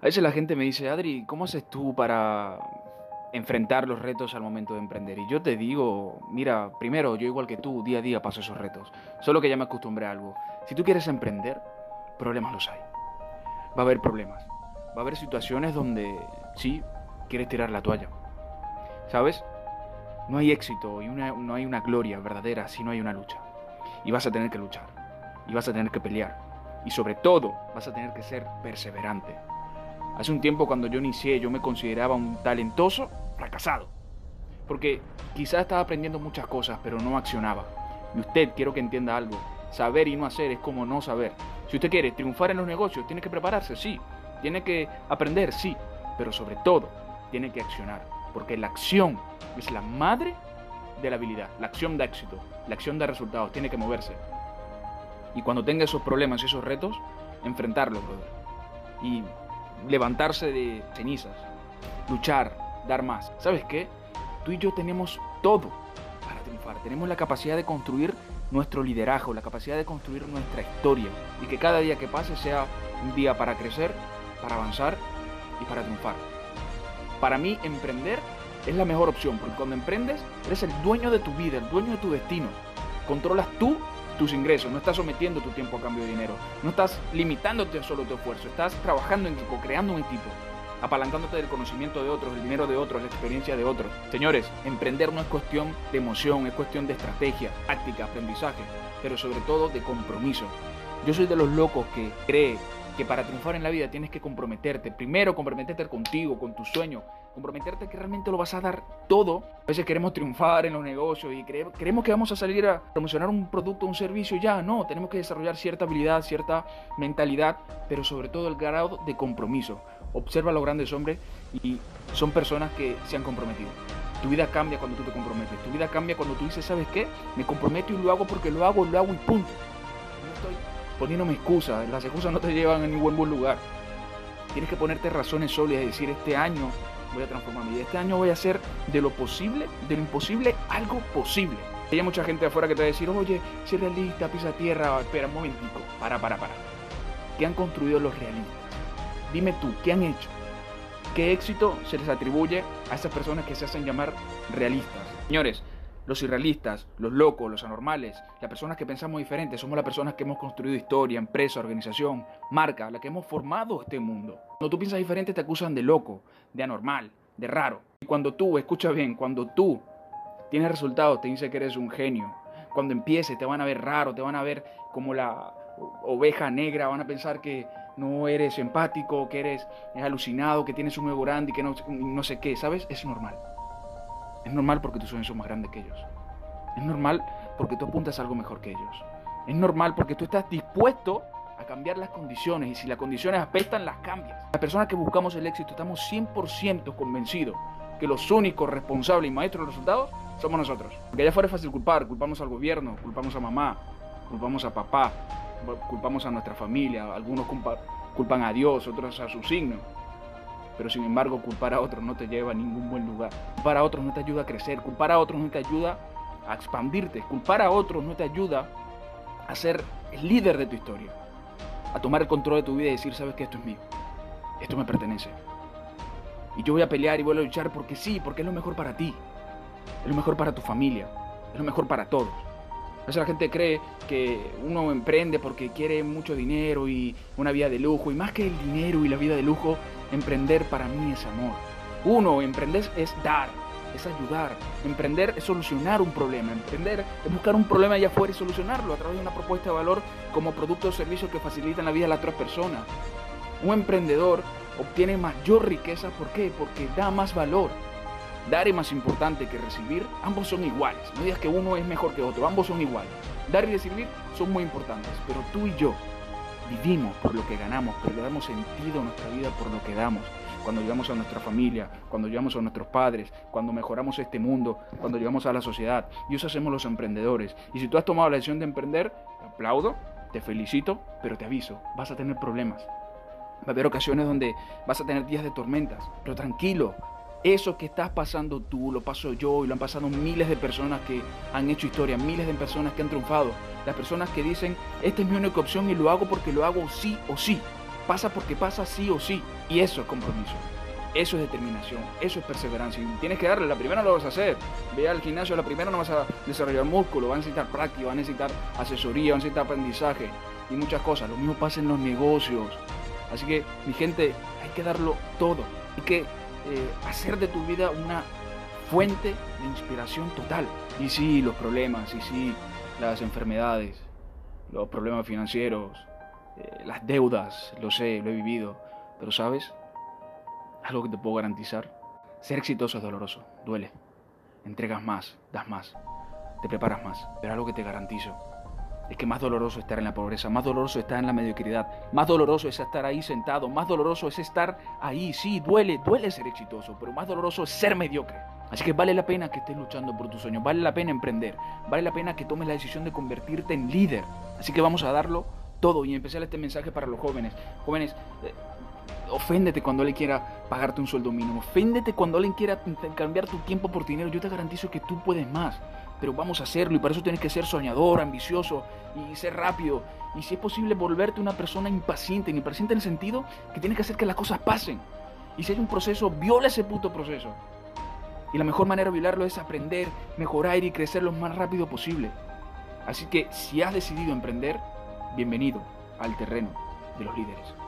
A veces la gente me dice, Adri, ¿cómo haces tú para enfrentar los retos al momento de emprender? Y yo te digo, mira, primero, yo igual que tú, día a día paso esos retos. Solo que ya me acostumbré a algo. Si tú quieres emprender, problemas los hay. Va a haber problemas. Va a haber situaciones donde sí quieres tirar la toalla. ¿Sabes? No hay éxito y no hay una gloria verdadera si no hay una lucha. Y vas a tener que luchar. Y vas a tener que pelear. Y sobre todo, vas a tener que ser perseverante. Hace un tiempo cuando yo inicié yo me consideraba un talentoso fracasado. Porque quizás estaba aprendiendo muchas cosas pero no accionaba. Y usted quiero que entienda algo. Saber y no hacer es como no saber. Si usted quiere triunfar en los negocios, tiene que prepararse, sí. Tiene que aprender, sí. Pero sobre todo, tiene que accionar. Porque la acción es la madre de la habilidad. La acción da éxito. La acción da resultados. Tiene que moverse. Y cuando tenga esos problemas y esos retos, enfrentarlos, brother. Y levantarse de cenizas, luchar, dar más. ¿Sabes qué? Tú y yo tenemos todo para triunfar. Tenemos la capacidad de construir nuestro liderazgo, la capacidad de construir nuestra historia y que cada día que pase sea un día para crecer, para avanzar y para triunfar. Para mí, emprender es la mejor opción porque cuando emprendes eres el dueño de tu vida, el dueño de tu destino. Controlas tú tus ingresos, no estás sometiendo tu tiempo a cambio de dinero, no estás limitándote a solo tu esfuerzo, estás trabajando en equipo, creando un equipo, apalancándote del conocimiento de otros, el dinero de otros, la experiencia de otros. Señores, emprender no es cuestión de emoción, es cuestión de estrategia, táctica, aprendizaje, pero sobre todo de compromiso. Yo soy de los locos que cree que para triunfar en la vida tienes que comprometerte. Primero, comprometerte contigo, con tu sueño. Comprometerte que realmente lo vas a dar todo. A veces queremos triunfar en los negocios y creemos que vamos a salir a promocionar un producto o un servicio ya. No, tenemos que desarrollar cierta habilidad, cierta mentalidad, pero sobre todo el grado de compromiso. Observa a los grandes hombres y son personas que se han comprometido. Tu vida cambia cuando tú te comprometes. Tu vida cambia cuando tú dices, ¿sabes qué? Me comprometo y lo hago porque lo hago, lo hago y punto. No estoy poniéndome excusas. Las excusas no te llevan a ningún buen lugar. Tienes que ponerte razones sólidas y decir, este año voy a transformarme. Y este año voy a hacer de lo posible, de lo imposible, algo posible. Hay mucha gente afuera que te va a decir, oye, si realista, pisa tierra, espera un momentico, para, para, para. ¿Qué han construido los realistas? Dime tú, ¿qué han hecho? ¿Qué éxito se les atribuye a esas personas que se hacen llamar realistas? Señores, los irrealistas, los locos, los anormales, las personas que pensamos diferentes, somos las personas que hemos construido historia, empresa, organización, marca, la que hemos formado este mundo. Cuando tú piensas diferente te acusan de loco, de anormal, de raro. Y cuando tú, escucha bien, cuando tú tienes resultados te dice que eres un genio. Cuando empieces te van a ver raro, te van a ver como la oveja negra, van a pensar que no eres empático, que eres alucinado, que tienes un ego grande y que no sé qué, ¿sabes? Es normal. Es normal porque tus sueños son más grandes que ellos. Es normal porque tú apuntas a algo mejor que ellos. Es normal porque tú estás dispuesto a cambiar las condiciones y si las condiciones apestan, las cambias. Las personas que buscamos el éxito estamos 100% convencidos que los únicos responsables y maestros de los resultados somos nosotros. Porque allá fuera es fácil culpar, culpamos al gobierno, culpamos a mamá, culpamos a papá, culpamos a nuestra familia, algunos culpan a Dios, otros a su signo. Pero sin embargo, culpar a otros no te lleva a ningún buen lugar. Culpar a otros no te ayuda a crecer. Culpar a otros no te ayuda a expandirte. Culpar a otros no te ayuda a ser el líder de tu historia. A tomar el control de tu vida y decir, sabes que esto es mío. Esto me pertenece. Y yo voy a pelear y voy a luchar porque sí, porque es lo mejor para ti. Es lo mejor para tu familia. Es lo mejor para todos. Veces la gente cree que uno emprende porque quiere mucho dinero y una vida de lujo. Y más que el dinero y la vida de lujo, Emprender para mí es amor. Uno, emprender es dar, es ayudar. Emprender es solucionar un problema. Emprender es buscar un problema allá afuera y solucionarlo a través de una propuesta de valor como producto o servicio que facilitan la vida de las otras personas. Un emprendedor obtiene mayor riqueza. ¿Por qué? Porque da más valor. Dar es más importante que recibir. Ambos son iguales. No digas que uno es mejor que otro. Ambos son iguales. Dar y recibir son muy importantes. Pero tú y yo vivimos por lo que ganamos, pero le damos sentido a nuestra vida por lo que damos. Cuando llegamos a nuestra familia, cuando llegamos a nuestros padres, cuando mejoramos este mundo, cuando llegamos a la sociedad. Y eso hacemos los emprendedores. Y si tú has tomado la decisión de emprender, te aplaudo, te felicito, pero te aviso, vas a tener problemas. Va a haber ocasiones donde vas a tener días de tormentas, pero tranquilo, eso que estás pasando tú, lo paso yo y lo han pasado miles de personas que han hecho historia, miles de personas que han triunfado. Las personas que dicen, esta es mi única opción y lo hago porque lo hago sí o sí. Pasa porque pasa sí o sí. Y eso es compromiso. Eso es determinación, eso es perseverancia. Y tienes que darle, la primera no lo vas a hacer. Ve al gimnasio, la primera no vas a desarrollar músculo, vas a necesitar práctica, vas a necesitar asesoría, vas a necesitar aprendizaje y muchas cosas. Lo mismo pasa en los negocios. Así que, mi gente, hay que darlo todo. Hay que eh, hacer de tu vida una fuente de inspiración total. Y sí, los problemas, y sí, las enfermedades, los problemas financieros, eh, las deudas, lo sé, lo he vivido. Pero sabes, algo que te puedo garantizar, ser exitoso es doloroso, duele. Entregas más, das más, te preparas más. Pero algo que te garantizo es que más doloroso es estar en la pobreza, más doloroso es estar en la mediocridad, más doloroso es estar ahí sentado, más doloroso es estar ahí. Sí, duele, duele ser exitoso, pero más doloroso es ser mediocre. Así que vale la pena que estés luchando por tus sueños, vale la pena emprender, vale la pena que tomes la decisión de convertirte en líder. Así que vamos a darlo todo y empezar este mensaje para los jóvenes. Jóvenes, eh, oféndete cuando alguien quiera pagarte un sueldo mínimo, oféndete cuando alguien quiera cambiar tu tiempo por dinero. Yo te garantizo que tú puedes más, pero vamos a hacerlo y para eso tienes que ser soñador, ambicioso y ser rápido. Y si es posible, volverte una persona impaciente, impaciente en el sentido que tienes que hacer que las cosas pasen. Y si hay un proceso, viola ese puto proceso. Y la mejor manera de violarlo es aprender, mejorar y crecer lo más rápido posible. Así que si has decidido emprender, bienvenido al terreno de los líderes.